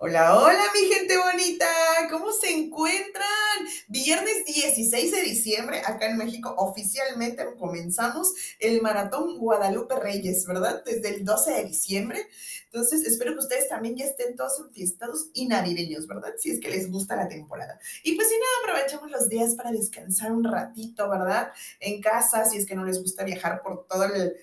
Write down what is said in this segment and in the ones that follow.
Hola, hola mi gente bonita, ¿cómo se encuentran? Viernes 16 de diciembre, acá en México, oficialmente comenzamos el maratón Guadalupe Reyes, ¿verdad? Desde el 12 de diciembre. Entonces, espero que ustedes también ya estén todos enfiestados y navideños, ¿verdad? Si es que les gusta la temporada. Y pues si nada, aprovechamos los días para descansar un ratito, ¿verdad? En casa, si es que no les gusta viajar por todo el,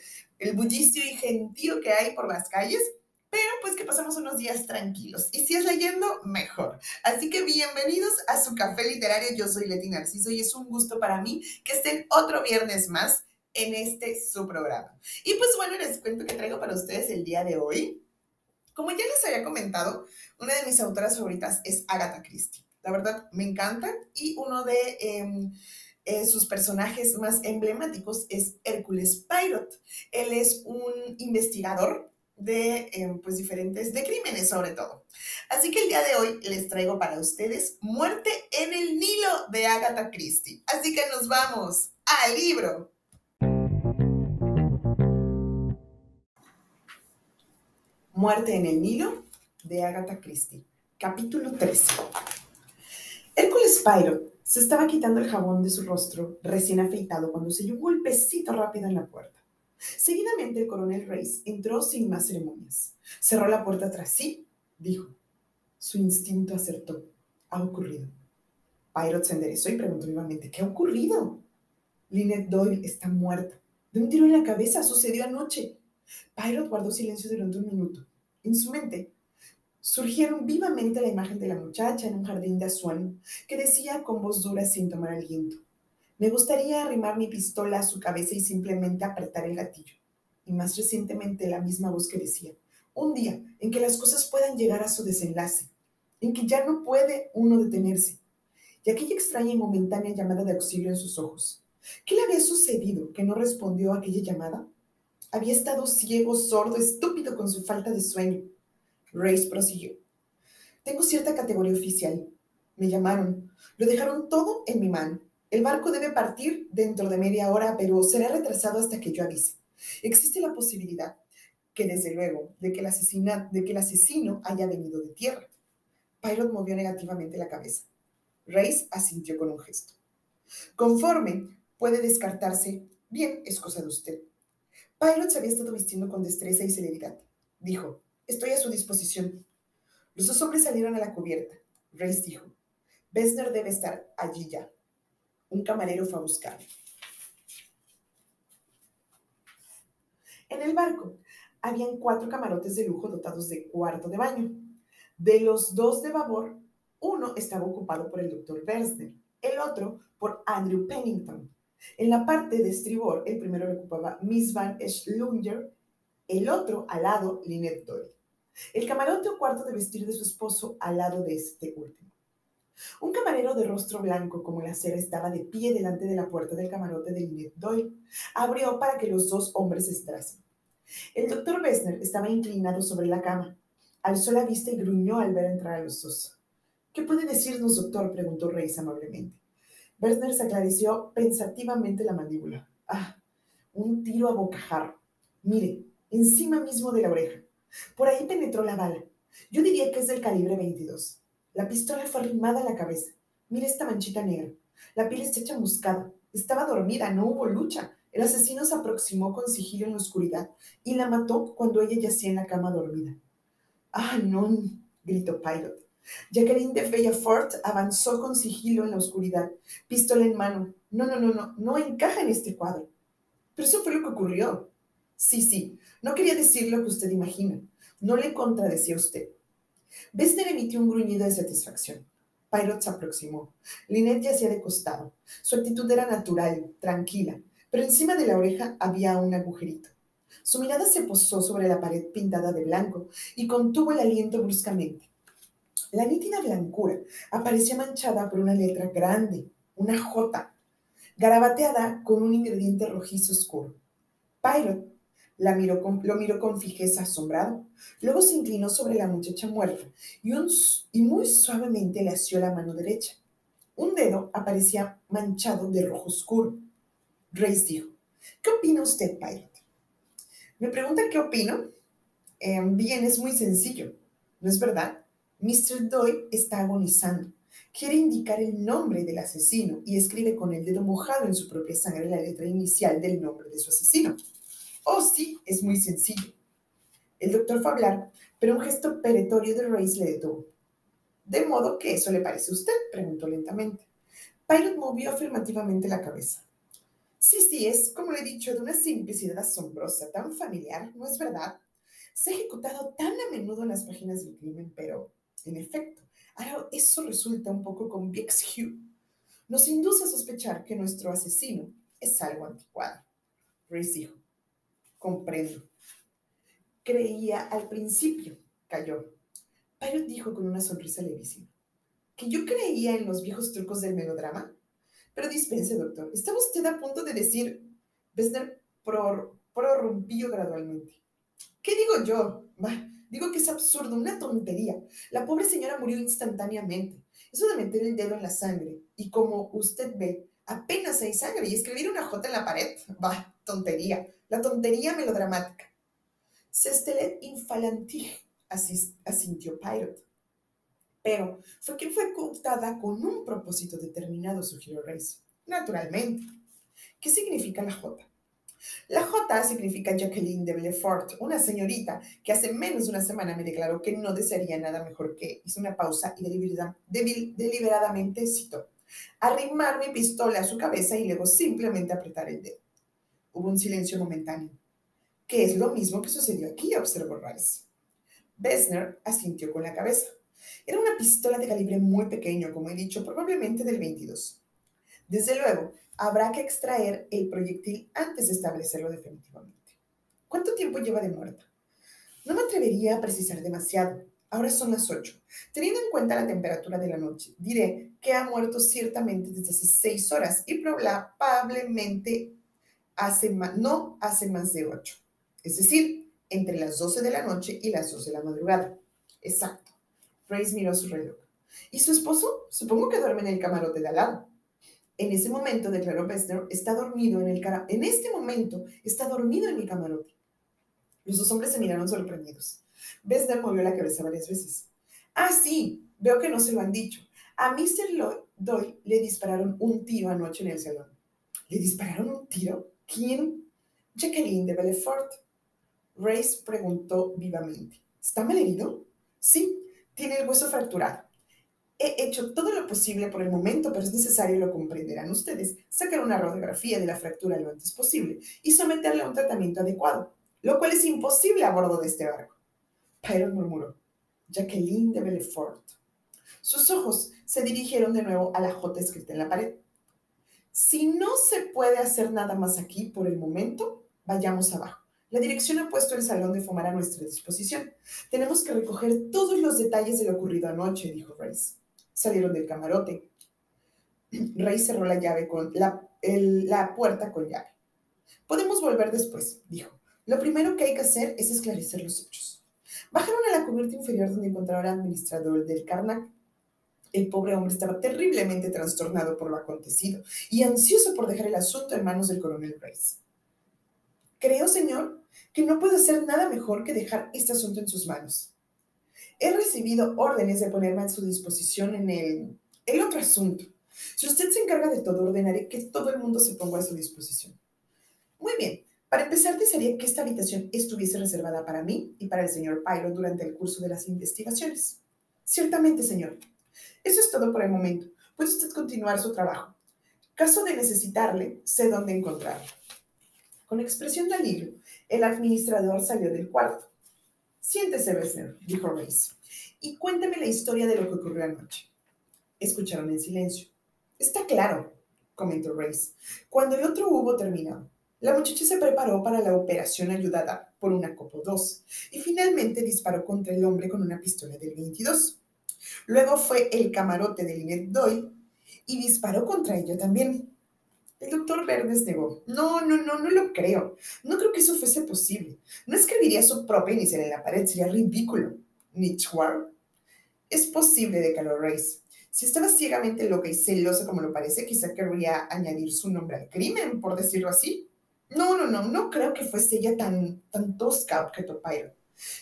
bullicio y gentío que hay por las calles pero pues que pasamos unos días tranquilos. Y si es leyendo, mejor. Así que bienvenidos a su café literario. Yo soy Leti Narciso y es un gusto para mí que estén otro viernes más en este su programa. Y pues bueno, les cuento que traigo para ustedes el día de hoy. Como ya les había comentado, una de mis autoras favoritas es Agatha Christie. La verdad, me encanta y uno de... Em, eh, sus personajes más emblemáticos es Hércules Poirot. Él es un investigador de em, pues diferentes, de crímenes sobre todo. Así que el día de hoy les traigo para ustedes Muerte en el Nilo de Agatha Christie. Así que nos vamos al libro. Muerte en el Nilo de Agatha Christie, capítulo 13. Hércules Pyro se estaba quitando el jabón de su rostro recién afeitado cuando se oyó un golpecito rápido en la puerta. Seguidamente el coronel Reis entró sin más ceremonias. Cerró la puerta tras sí, dijo. Su instinto acertó. Ha ocurrido. Pyrot se enderezó y preguntó vivamente, ¿qué ha ocurrido? Lynette Doyle está muerta. De un tiro en la cabeza sucedió anoche. Pyrot guardó silencio durante un minuto. En su mente surgieron vivamente la imagen de la muchacha en un jardín de Asuán que decía con voz dura sin tomar aliento. Me gustaría arrimar mi pistola a su cabeza y simplemente apretar el gatillo. Y más recientemente la misma voz que decía, un día en que las cosas puedan llegar a su desenlace, en que ya no puede uno detenerse. Y aquella extraña y momentánea llamada de auxilio en sus ojos. ¿Qué le había sucedido que no respondió a aquella llamada? Había estado ciego, sordo, estúpido con su falta de sueño. Race prosiguió. Tengo cierta categoría oficial. Me llamaron. Lo dejaron todo en mi mano. El barco debe partir dentro de media hora, pero será retrasado hasta que yo avise. Existe la posibilidad que, desde luego, de que el, el asesino haya venido de tierra. Pyrot movió negativamente la cabeza. Reis asintió con un gesto. Conforme puede descartarse, bien, es cosa de usted. Pyrot se había estado vistiendo con destreza y celeridad. Dijo, estoy a su disposición. Los dos hombres salieron a la cubierta. Reis dijo, Bessner debe estar allí ya. Un camarero fue a buscar. En el barco habían cuatro camarotes de lujo dotados de cuarto de baño. De los dos de babor, uno estaba ocupado por el doctor Bersner, el otro por Andrew Pennington. En la parte de estribor, el primero lo ocupaba Miss Van Schlunger, el otro al lado Lynette Doyle. El camarote o cuarto de vestir de su esposo al lado de este último. Un camarero de rostro blanco como la cera estaba de pie delante de la puerta del camarote de Lynette Doyle. Abrió para que los dos hombres entrasen. El doctor Wessner estaba inclinado sobre la cama. Alzó la vista y gruñó al ver entrar a los dos. ¿Qué puede decirnos, doctor? preguntó Reis amablemente. Wessner se aclareció pensativamente la mandíbula. Ah, un tiro a bocajarro. Mire, encima mismo de la oreja. Por ahí penetró la bala. Yo diría que es del calibre 22. La pistola fue arrimada a la cabeza. Mira esta manchita negra. La piel está chamuscada. Estaba dormida, no hubo lucha. El asesino se aproximó con sigilo en la oscuridad y la mató cuando ella yacía en la cama dormida. ¡Ah, no! gritó Pilot. Jacqueline de Feyafort avanzó con sigilo en la oscuridad, pistola en mano. No, no, no, no, no encaja en este cuadro. Pero eso fue lo que ocurrió. Sí, sí, no quería decir lo que usted imagina. No le contradecía usted. Bester emitió un gruñido de satisfacción. Pilot se aproximó. Lynette yacía de costado. Su actitud era natural, tranquila, pero encima de la oreja había un agujerito. Su mirada se posó sobre la pared pintada de blanco y contuvo el aliento bruscamente. La nítida blancura aparecía manchada por una letra grande, una J, garabateada con un ingrediente rojizo oscuro. Pilot la miró lo miró con fijeza asombrado. Luego se inclinó sobre la muchacha muerta y, y muy suavemente le asió la mano derecha. Un dedo aparecía manchado de rojo oscuro. Grace dijo, ¿qué opina usted, Pilot? Me pregunta qué opino. Eh, bien, es muy sencillo, ¿no es verdad? Mr. Doyle está agonizando. Quiere indicar el nombre del asesino y escribe con el dedo mojado en su propia sangre la letra inicial del nombre de su asesino. Oh, sí, es muy sencillo. El doctor fue a hablar, pero un gesto peretorio de Race le detuvo. ¿De modo que eso le parece a usted? preguntó lentamente. Pilot movió afirmativamente la cabeza. Sí, sí, es, como le he dicho, de una simplicidad asombrosa, tan familiar, ¿no es verdad? Se ha ejecutado tan a menudo en las páginas del crimen, pero, en efecto, ahora eso resulta un poco convexio. Nos induce a sospechar que nuestro asesino es algo anticuado. Race dijo, comprendo. Creía al principio, cayó. Pilot dijo con una sonrisa levísima, que yo creía en los viejos trucos del melodrama. Pero dispense, doctor, ¿estaba usted a punto de decir, Bessner prorrumpió gradualmente? ¿Qué digo yo? Bah, digo que es absurdo, una tontería. La pobre señora murió instantáneamente. Eso de meter el dedo en la sangre y como usted ve, apenas hay sangre y escribir una J en la pared, bah, tontería. La tontería melodramática. Cestelet infalantige, asintió Pirate. Pero fue que fue cooptada con un propósito determinado, sugirió Race. Naturalmente. ¿Qué significa la J? La J significa Jacqueline de Belfort, una señorita que hace menos de una semana me declaró que no desearía nada mejor que, hizo una pausa y deliberadamente citó, arrimar mi pistola a su cabeza y luego simplemente apretar el dedo. Hubo un silencio momentáneo, que es lo mismo que sucedió aquí, observó Rice. Bessner asintió con la cabeza. Era una pistola de calibre muy pequeño, como he dicho, probablemente del 22. Desde luego, habrá que extraer el proyectil antes de establecerlo definitivamente. ¿Cuánto tiempo lleva de muerta? No me atrevería a precisar demasiado. Ahora son las 8. Teniendo en cuenta la temperatura de la noche, diré que ha muerto ciertamente desde hace 6 horas y probablemente hace no hace más de 8. Es decir, entre las 12 de la noche y las 12 de la madrugada. Exacto. Grace miró su reloj. ¿Y su esposo? Supongo que duerme en el camarote de al lado. En ese momento, declaró Bessner, está dormido en el cara. En este momento, está dormido en mi camarote. Los dos hombres se miraron sorprendidos. Bessner movió la cabeza varias veces. Ah, sí, veo que no se lo han dicho. A Mr. Doyle le dispararon un tiro anoche en el salón. ¿Le dispararon un tiro? ¿Quién? Jacqueline de Belfort. Race preguntó vivamente. ¿Está mal herido? Sí, tiene el hueso fracturado. He hecho todo lo posible por el momento, pero es necesario, lo comprenderán ustedes, sacar una radiografía de la fractura lo antes posible y someterle a un tratamiento adecuado, lo cual es imposible a bordo de este barco. Pyron murmuró. Jacqueline de Belfort. Sus ojos se dirigieron de nuevo a la J escrita en la pared. Si no se puede hacer nada más aquí por el momento, vayamos abajo. La dirección ha puesto el salón de fumar a nuestra disposición. Tenemos que recoger todos los detalles de lo ocurrido anoche, dijo Race. Salieron del camarote. Rey cerró la llave con la, la puerta con llave. Podemos volver después, dijo. Lo primero que hay que hacer es esclarecer los hechos. Bajaron a la cubierta inferior donde encontraron al administrador del Carnac. El pobre hombre estaba terriblemente trastornado por lo acontecido y ansioso por dejar el asunto en manos del coronel Rice. Creo, señor, que no puedo hacer nada mejor que dejar este asunto en sus manos. He recibido órdenes de ponerme a su disposición en el, otro asunto. Si usted se encarga de todo, ordenaré que todo el mundo se ponga a su disposición. Muy bien. Para empezar, desearía que esta habitación estuviese reservada para mí y para el señor Pyro durante el curso de las investigaciones. Ciertamente, señor. Eso es todo por el momento. Puede usted continuar su trabajo. Caso de necesitarle, sé dónde encontrarlo. Con expresión de alivio, el administrador salió del cuarto. Siéntese, Bessner, dijo Race, y cuénteme la historia de lo que ocurrió anoche. Escucharon en silencio. Está claro, comentó Race. Cuando el otro hubo terminado, la muchacha se preparó para la operación ayudada por una copo 2 y finalmente disparó contra el hombre con una pistola del 22. Luego fue el camarote de Lynette Doyle y disparó contra ella también. El doctor Verdes negó. No, no, no, no lo creo. No creo que eso fuese posible. No escribiría su propia inicial en la pared, sería ridículo. ¿Nichwar? Es posible, declaró Race. Si estaba ciegamente loca y celosa como lo parece, quizá querría añadir su nombre al crimen, por decirlo así. No, no, no, no creo que fuese ella tan, tan tosca, objetó Pyro.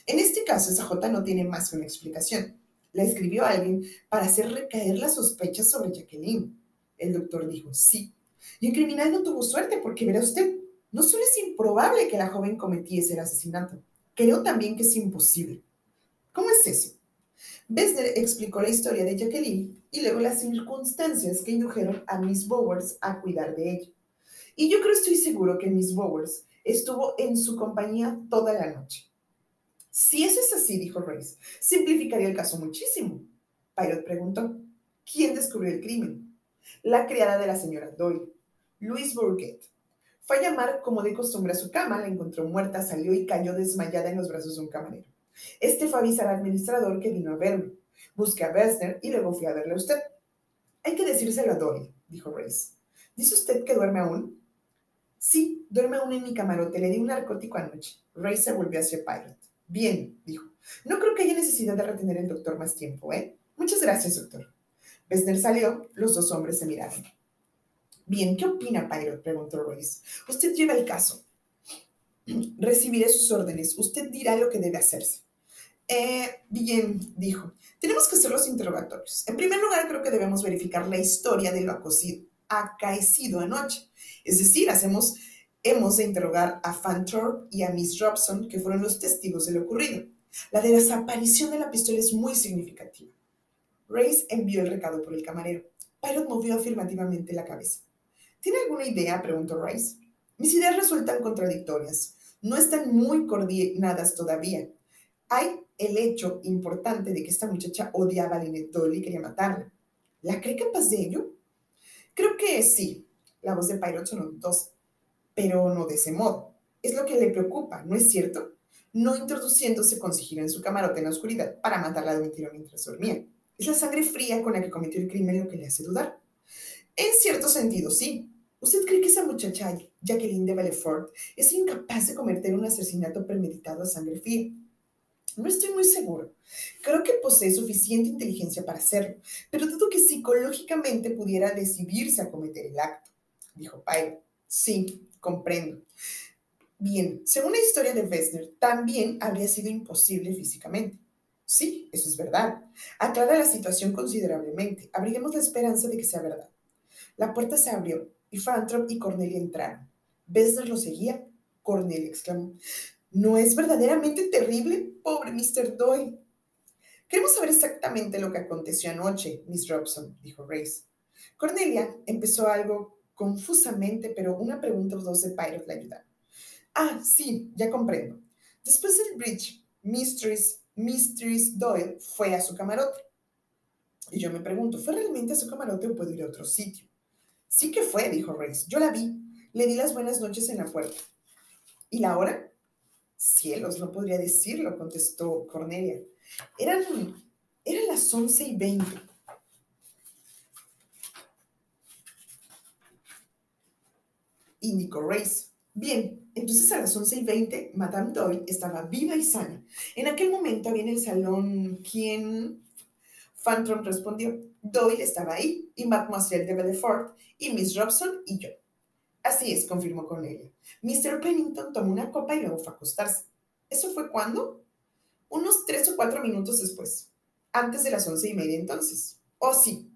En este caso, esa J no tiene más que una explicación. La escribió alguien para hacer recaer las sospechas sobre Jacqueline. El doctor dijo, sí. Y el criminal no tuvo suerte porque, verá usted, no solo es improbable que la joven cometiese el asesinato, creo también que es imposible. ¿Cómo es eso? Bessner explicó la historia de Jacqueline y luego las circunstancias que indujeron a Miss Bowers a cuidar de ella. Y yo creo, estoy seguro que Miss Bowers estuvo en su compañía toda la noche. Si eso es así, dijo Race, simplificaría el caso muchísimo. Pilot preguntó, ¿quién descubrió el crimen? La criada de la señora Doyle, Louise Burgett. Fue a llamar como de costumbre a su cama, la encontró muerta, salió y cayó desmayada en los brazos de un camarero. Este fue a avisar al administrador que vino a verlo. Busqué a Bessner y luego fui a verle a usted. Hay que decírselo a Doyle, dijo Race. ¿Dice usted que duerme aún? Sí, duerme aún en mi camarote. Le di un narcótico anoche. Ray se volvió hacia Pilot. Bien, dijo. No creo que haya necesidad de retener al doctor más tiempo, ¿eh? Muchas gracias, doctor. Bessner salió, los dos hombres se miraron. Bien, ¿qué opina Pilot? preguntó Royce. Usted lleva el caso. Recibiré sus órdenes. Usted dirá lo que debe hacerse. Eh, bien, dijo. Tenemos que hacer los interrogatorios. En primer lugar, creo que debemos verificar la historia de lo acaecido anoche. Es decir, hacemos, hemos de interrogar a Fantor y a Miss Robson, que fueron los testigos de lo ocurrido. La desaparición de la pistola es muy significativa. Race envió el recado por el camarero. Pilot movió afirmativamente la cabeza. ¿Tiene alguna idea? preguntó Rice. Mis ideas resultan contradictorias. No están muy coordinadas todavía. Hay el hecho importante de que esta muchacha odiaba a Lynette Doyle y quería matarla. ¿La cree capaz de ello? Creo que sí. La voz de Pilot sonó dos, pero no de ese modo. Es lo que le preocupa, ¿no es cierto? No introduciéndose con sigilo en su camarote en la oscuridad para matarla de un tiro mientras dormía. Es la sangre fría con la que cometió el crimen lo que le hace dudar. En cierto sentido, sí. ¿Usted cree que esa muchacha, Jacqueline de Belfort, es incapaz de cometer un asesinato premeditado a sangre fría? No estoy muy seguro. Creo que posee suficiente inteligencia para hacerlo, pero dudo que psicológicamente pudiera decidirse a cometer el acto, dijo Pyro. Sí, comprendo. Bien, según la historia de Wessner, también habría sido imposible físicamente. Sí, eso es verdad. Aclara la situación considerablemente. Abriremos la esperanza de que sea verdad. La puerta se abrió y Fantrop y Cornelia entraron. Bessner lo seguía. Cornelia exclamó, ¿no es verdaderamente terrible, pobre Mr. Doyle? Queremos saber exactamente lo que aconteció anoche, Miss Robson, dijo Race. Cornelia empezó algo confusamente, pero una pregunta o dos de Pirate la ayudaron. Ah, sí, ya comprendo. Después del bridge, Mistress, Mistress Doyle fue a su camarote. Y yo me pregunto, ¿fue realmente a su camarote o puedo ir a otro sitio? Sí que fue, dijo Race. Yo la vi. Le di las buenas noches en la puerta. ¿Y la hora? Cielos, no podría decirlo, contestó Cornelia. Eran, eran las once y veinte. Indicó Race. Bien, entonces a las once y veinte, Madame Doyle estaba viva y sana. En aquel momento había en el salón quien... Fantrom respondió. Doyle estaba ahí, y Mademoiselle de Belfort, y Miss Robson y yo. Así es, confirmó Cornelia. Mr. Pennington tomó una copa y luego fue a acostarse. ¿Eso fue cuándo? Unos tres o cuatro minutos después. Antes de las once y media entonces. Oh, sí.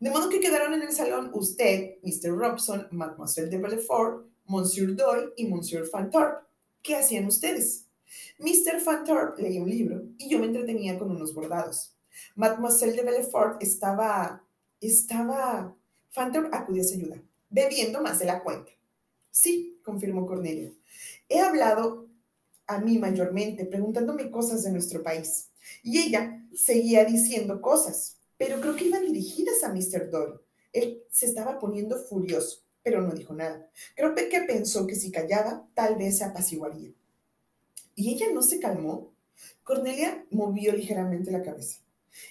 De modo que quedaron en el salón usted, Mr. Robson, Mademoiselle de Belfort, Monsieur Doyle y Monsieur Fantorp. ¿Qué hacían ustedes? Mr. Fantorp leía un libro y yo me entretenía con unos bordados. Mademoiselle de Belfort estaba, estaba, Fantor acudió a su ayuda, bebiendo más de la cuenta. Sí, confirmó Cornelia. He hablado a mí mayormente, preguntándome cosas de nuestro país. Y ella seguía diciendo cosas, pero creo que iban dirigidas a Mr. Doyle. Él se estaba poniendo furioso, pero no dijo nada. Creo que pensó que si callaba, tal vez se apaciguaría. ¿Y ella no se calmó? Cornelia movió ligeramente la cabeza.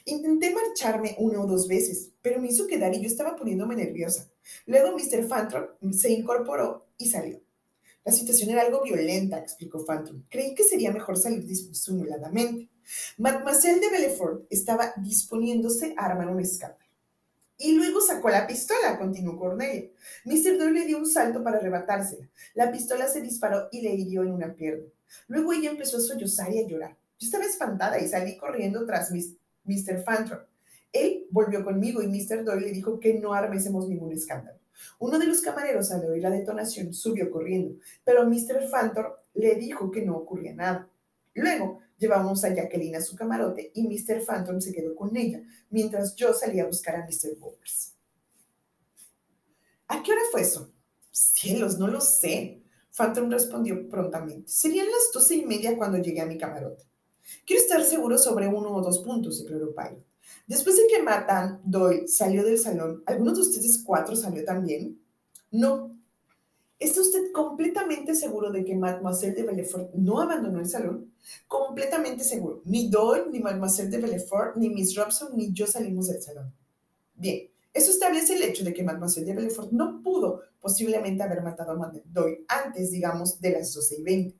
Intenté marcharme una o dos veces, pero me hizo quedar y yo estaba poniéndome nerviosa. Luego Mr. Fantrom se incorporó y salió. La situación era algo violenta, explicó Fantrom. Creí que sería mejor salir disimuladamente. Mademoiselle de Belfort estaba disponiéndose a armar un escape. Y luego sacó la pistola, continuó Cornelia. Mr. Doyle le dio un salto para arrebatársela. La pistola se disparó y le hirió en una pierna. Luego ella empezó a sollozar y a llorar. Yo estaba espantada y salí corriendo tras Mr. Fantrop. Él volvió conmigo y Mr. Doyle le dijo que no armésemos ningún escándalo. Uno de los camareros, al oír la detonación, subió corriendo, pero Mr. Fantor le dijo que no ocurría nada. Luego llevamos a Jacqueline a su camarote y Mr. Phantom se quedó con ella, mientras yo salía a buscar a Mr. Bowers. ¿A qué hora fue eso? Cielos, no lo sé. Phantom respondió prontamente. Serían las doce y media cuando llegué a mi camarote. Quiero estar seguro sobre uno o dos puntos, declaró Pilot. Después de que Matan Doyle salió del salón, ¿alguno de ustedes cuatro salió también? No. ¿Está usted completamente seguro de que Mademoiselle de Belfort no abandonó el salón? Completamente seguro. Ni Doyle, ni Mademoiselle de Belfort, ni Miss Robson, ni yo salimos del salón. Bien, eso establece el hecho de que Mademoiselle de Belfort no pudo posiblemente haber matado a Mademoiselle Doyle antes, digamos, de las 12 y 20.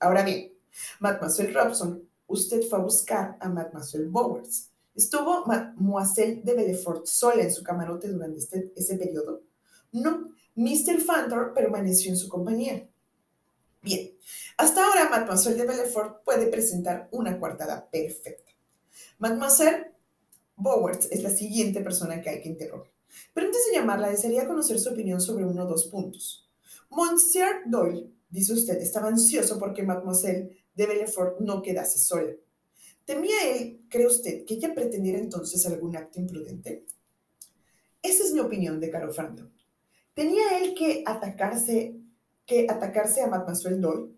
Ahora bien, Mademoiselle Robson, usted fue a buscar a Mademoiselle Bowers. ¿Estuvo Mademoiselle de Belfort sola en su camarote durante este, ese periodo? No, Mr. Fantor permaneció en su compañía. Bien, hasta ahora Mademoiselle de Belfort puede presentar una coartada perfecta. Mademoiselle Bowers es la siguiente persona que hay que interrogar. Pero antes de llamarla, desearía conocer su opinión sobre uno o dos puntos. Monsieur Doyle, dice usted, estaba ansioso porque Mademoiselle de Belfort no quedase sola. ¿Temía él, cree usted, que ella pretendiera entonces algún acto imprudente? Esa es mi opinión, de Caro Franklin. ¿Tenía él que atacarse, que atacarse a Mademoiselle Doyle?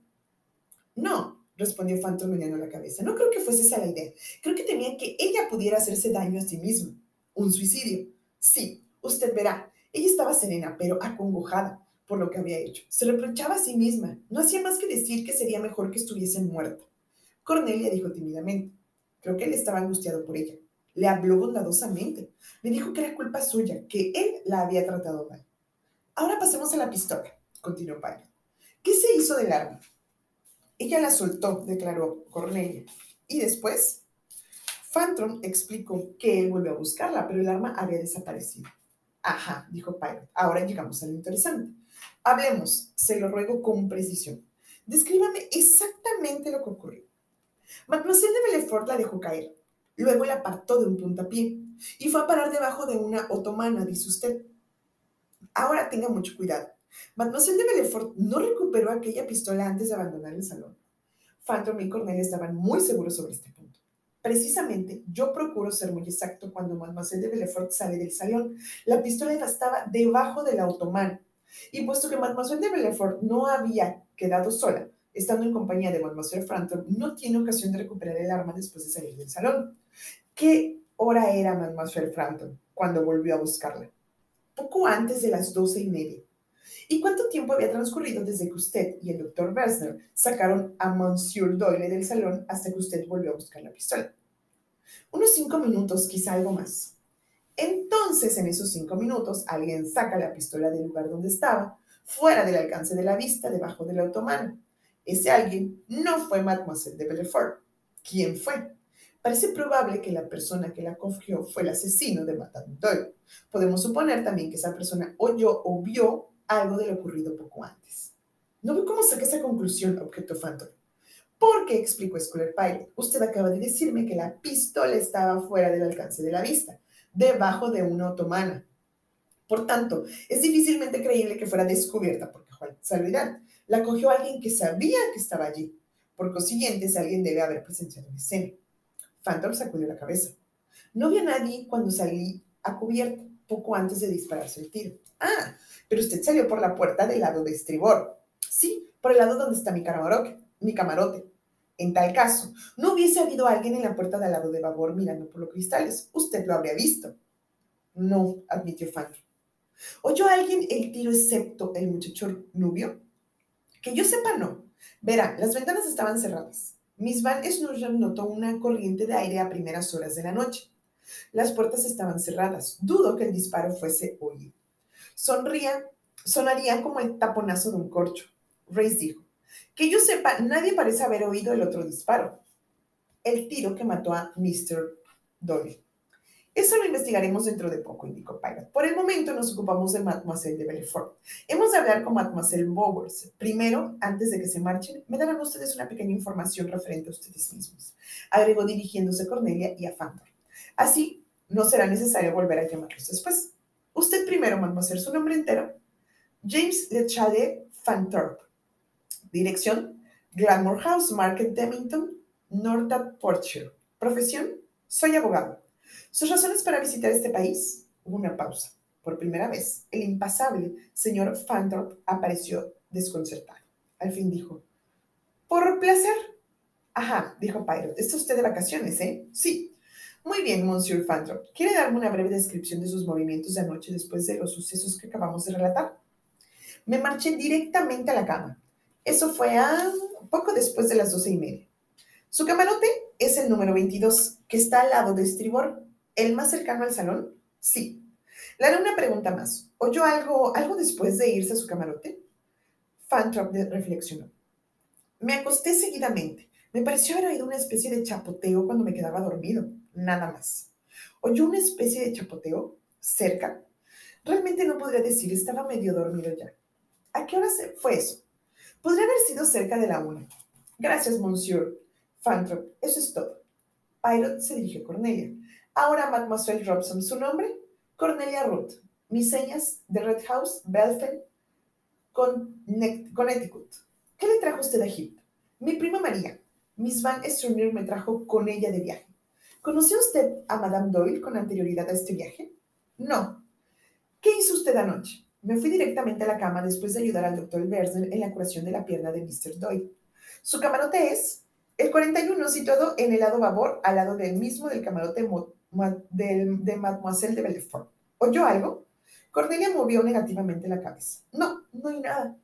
No, respondió Phantom meneando la cabeza. No creo que fuese esa la idea. Creo que temía que ella pudiera hacerse daño a sí misma. Un suicidio. Sí, usted verá. Ella estaba serena, pero acongojada por lo que había hecho. Se reprochaba a sí misma. No hacía más que decir que sería mejor que estuviese muerta. Cornelia dijo tímidamente. Creo que él estaba angustiado por ella. Le habló bondadosamente. Le dijo que era culpa suya, que él la había tratado mal. Ahora pasemos a la pistola, continuó Pilot. ¿Qué se hizo del arma? Ella la soltó, declaró Cornelia. ¿Y después? Phantom explicó que él volvió a buscarla, pero el arma había desaparecido. Ajá, dijo Pilot. Ahora llegamos a lo interesante. Hablemos, se lo ruego con precisión. Descríbame exactamente lo que ocurrió. Mademoiselle de Belfort la dejó caer. Luego la apartó de un puntapié y fue a parar debajo de una otomana, dice usted. Ahora tenga mucho cuidado. Mademoiselle de Belfort no recuperó aquella pistola antes de abandonar el salón. Phantom y Cornelia estaban muy seguros sobre este punto. Precisamente, yo procuro ser muy exacto cuando Mademoiselle de Belfort sale del salón. La pistola estaba debajo de la otomana. Y puesto que Mademoiselle de Belfort no había quedado sola, estando en compañía de Mademoiselle Frampton, no tiene ocasión de recuperar el arma después de salir del salón. ¿Qué hora era Mademoiselle Frampton cuando volvió a buscarla? Poco antes de las doce y media. ¿Y cuánto tiempo había transcurrido desde que usted y el doctor Bersner sacaron a Monsieur Doyle del salón hasta que usted volvió a buscar la pistola? Unos cinco minutos, quizá algo más. Entonces, en esos cinco minutos, alguien saca la pistola del lugar donde estaba, fuera del alcance de la vista, debajo del otomano. Ese alguien no fue Mademoiselle de Belfort. ¿Quién fue? Parece probable que la persona que la cogió fue el asesino de Madame. Podemos suponer también que esa persona oyó o vio algo de lo ocurrido poco antes. No veo cómo saca esa conclusión, objeto Phantom. Porque, explicó Scholar Pilot, usted acaba de decirme que la pistola estaba fuera del alcance de la vista, debajo de una otomana. Por tanto, es difícilmente creíble que fuera descubierta porque Juan Salvidad la cogió alguien que sabía que estaba allí. Por consiguiente, ese alguien debe haber presenciado la escena. Phantom sacudió la cabeza. No vi a nadie cuando salí a cubierta, poco antes de dispararse el tiro. Ah, pero usted salió por la puerta del lado de estribor. Sí, por el lado donde está mi camarote. Mi camarote. En tal caso, no hubiese habido alguien en la puerta del lado de babor mirando por los cristales. Usted lo habría visto. No, admitió Phantom. ¿Oyó alguien el tiro excepto el muchacho Nubio? Que yo sepa, no. Verá, las ventanas estaban cerradas. Miss Van Snurger notó una corriente de aire a primeras horas de la noche. Las puertas estaban cerradas. Dudo que el disparo fuese oído. Sonría, sonaría como el taponazo de un corcho. Race dijo. Que yo sepa, nadie parece haber oído el otro disparo. El tiro que mató a Mr. Doyle. Eso lo investigaremos dentro de poco, indicó Pilot. Por el momento nos ocupamos de Mademoiselle de Belfort. Hemos de hablar con Mademoiselle Bowers. Primero, antes de que se marchen, me darán ustedes una pequeña información referente a ustedes mismos, agregó dirigiéndose a Cornelia y a Fandor. Así, no será necesario volver a llamarlos después. Usted primero, Mademoiselle, su nombre entero. James Lechalet Fanthorpe. Dirección, Glamour House, Market Demington, North Portshire. Profesión, soy abogado. ¿Sus razones para visitar este país? Una pausa. Por primera vez, el impasable señor Fanthorpe apareció desconcertado. Al fin dijo, por placer. Ajá, dijo Pyro. ¿Está usted de vacaciones, eh? Sí. Muy bien, Monsieur Fanthorpe. ¿Quiere darme una breve descripción de sus movimientos de anoche después de los sucesos que acabamos de relatar? Me marché directamente a la cama. Eso fue a poco después de las doce y media. Su camarote es el número 22, que está al lado de estribor. ¿El más cercano al salón? Sí. Le haré una pregunta más. ¿Oyó algo, algo después de irse a su camarote? Fantrop reflexionó. Me acosté seguidamente. Me pareció haber oído una especie de chapoteo cuando me quedaba dormido. Nada más. ¿Oyó una especie de chapoteo? ¿Cerca? Realmente no podría decir, estaba medio dormido ya. ¿A qué hora fue eso? Podría haber sido cerca de la una. Gracias, monsieur. Fantrop, eso es todo. Pilot se dirigió a Cornelia. Ahora, Mademoiselle Robson, ¿su nombre? Cornelia Ruth. Mis señas de Red House, Belfen, Connecticut. ¿Qué le trajo usted a Egipto? Mi prima María. Miss Van Estronier me trajo con ella de viaje. ¿Conoció usted a Madame Doyle con anterioridad a este viaje? No. ¿Qué hizo usted anoche? Me fui directamente a la cama después de ayudar al doctor Bersen en la curación de la pierna de Mr. Doyle. Su camarote es el 41, situado en el lado babor, al lado del mismo del camarote de Mademoiselle de Belfort. ¿Oyó algo? Cornelia movió negativamente la cabeza. No, no hay nada.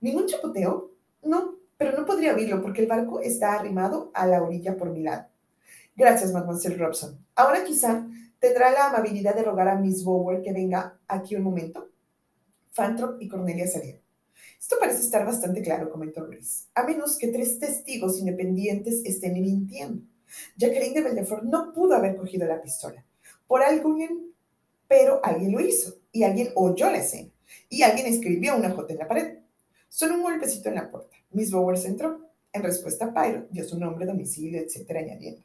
¿Ningún chapoteo? No, pero no podría oírlo porque el barco está arrimado a la orilla por mi lado. Gracias, Mademoiselle Robson. Ahora quizá tendrá la amabilidad de rogar a Miss Bower que venga aquí un momento. Fantrop y Cornelia salieron. Esto parece estar bastante claro, comentó Luis, a menos que tres testigos independientes estén mintiendo. Jacqueline de Belfort no pudo haber cogido la pistola. Por alguien, pero alguien lo hizo, y alguien oyó la escena, y alguien escribió una J en la pared. Solo un golpecito en la puerta. Miss Bowers entró. En respuesta Pyro, dio su nombre, domicilio, etcétera, añadiendo.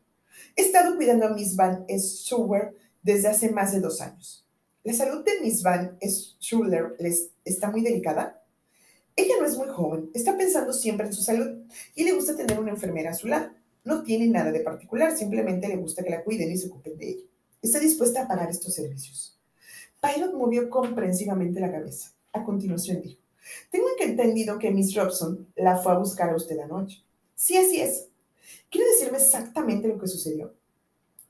He estado cuidando a Miss Van Schuller desde hace más de dos años. ¿La salud de Miss Van Schuller está muy delicada? Ella no es muy joven, está pensando siempre en su salud y le gusta tener una enfermera a su lado. No tiene nada de particular, simplemente le gusta que la cuiden y se ocupen de ella. Está dispuesta a pagar estos servicios. Pilot movió comprensivamente la cabeza. A continuación dijo, tengo entendido que Miss Robson la fue a buscar a usted anoche. Sí, así es. ¿Quiere decirme exactamente lo que sucedió?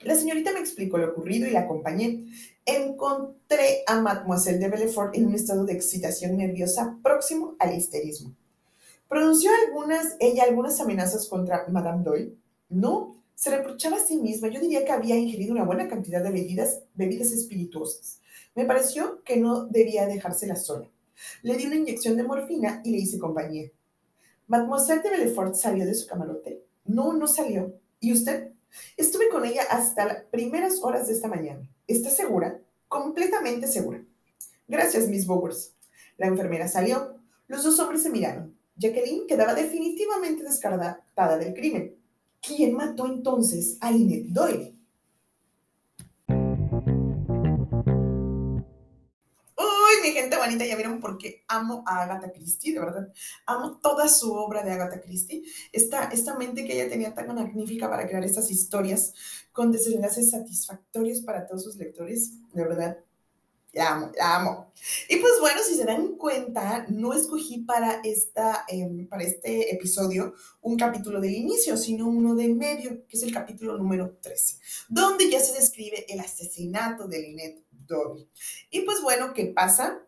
La señorita me explicó lo ocurrido y la acompañé. Encontré a Mademoiselle de Belfort en un estado de excitación nerviosa próximo al histerismo. ¿Pronunció algunas, ella algunas amenazas contra Madame Doyle? No, se reprochaba a sí misma. Yo diría que había ingerido una buena cantidad de bebidas, espirituosas. Me pareció que no debía dejársela sola. Le di una inyección de morfina y le hice compañía. Mademoiselle de Belfort salió de su camarote. No, no salió. ¿Y usted? Estuve con ella hasta las primeras horas de esta mañana. ¿Está segura? Completamente segura. Gracias, Miss Bowers. La enfermera salió. Los dos hombres se miraron. Jacqueline quedaba definitivamente descartada del crimen. ¿Quién mató entonces a Lynette Doyle? Gente bonita, ya vieron por qué amo a Agatha Christie, de verdad. Amo toda su obra de Agatha Christie. Esta, esta mente que ella tenía tan magnífica para crear estas historias con desenlaces satisfactorios para todos sus lectores, de verdad, la amo, la amo. Y pues bueno, si se dan cuenta, no escogí para, esta, em, para este episodio un capítulo del inicio, sino uno del medio, que es el capítulo número 13, donde ya se describe el asesinato de Lynette Dobby. Y pues bueno, ¿qué pasa?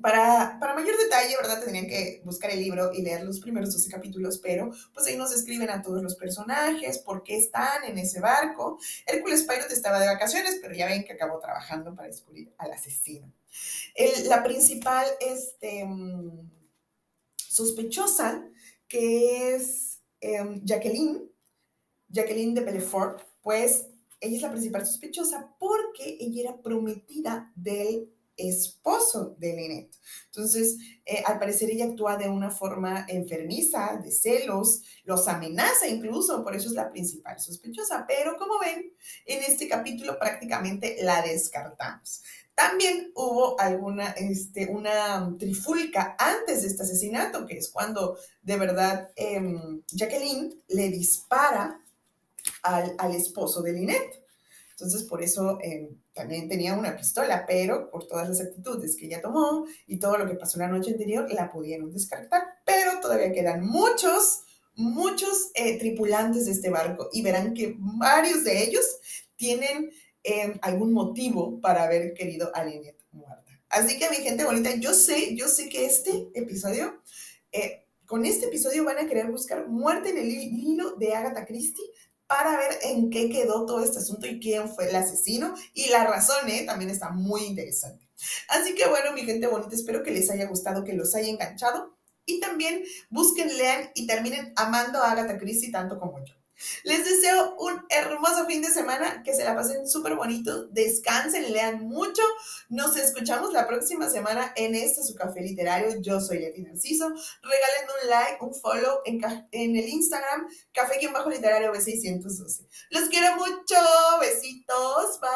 para, para, mayor detalle, ¿verdad? Tendrían que buscar el libro y leer los primeros 12 capítulos, pero pues ahí nos describen a todos los personajes, por qué están en ese barco. Hércules Pilot estaba de vacaciones, pero ya ven que acabó trabajando para descubrir al asesino. la principal este, mm, sospechosa, que es em, Jacqueline, Jacqueline de Belfort, pues ella es la principal sospechosa porque ella era prometida del esposo de Lynette. Entonces, eh, al parecer ella actúa de una forma enfermiza, de celos, los amenaza incluso, por eso es la principal sospechosa. Pero como ven, en este capítulo prácticamente la descartamos. También hubo alguna, este, una trifulca antes de este asesinato, que es cuando de verdad em, Jacqueline le dispara al, al esposo de Lynette. Entonces, por eso eh, también tenía una pistola, pero por todas las actitudes que ella tomó y todo lo que pasó la noche anterior, la pudieron descartar. Pero todavía quedan muchos, muchos eh, tripulantes de este barco y verán que varios de ellos tienen eh, algún motivo para haber querido a Lynette muerta. Así que mi gente bonita, yo sé, yo sé que este episodio, con este episodio van a querer buscar muerte en el hilo de Agatha Christie, para ver en qué quedó todo este asunto y quién fue el asesino. Y la razón, ¿eh? También está muy interesante. Así que bueno, mi gente bonita, espero que les haya gustado, que los haya enganchado. Y también busquen, lean y terminen amando a Agatha Christie tanto como yo. Les deseo un hermoso fin de semana, que se la pasen súper bonito, descansen, lean mucho. Nos escuchamos la próxima semana en este su café literario. Yo soy Leti Narciso. Regalen un like, un follow en, en el Instagram, café-literario B612. Los quiero mucho, besitos, bye.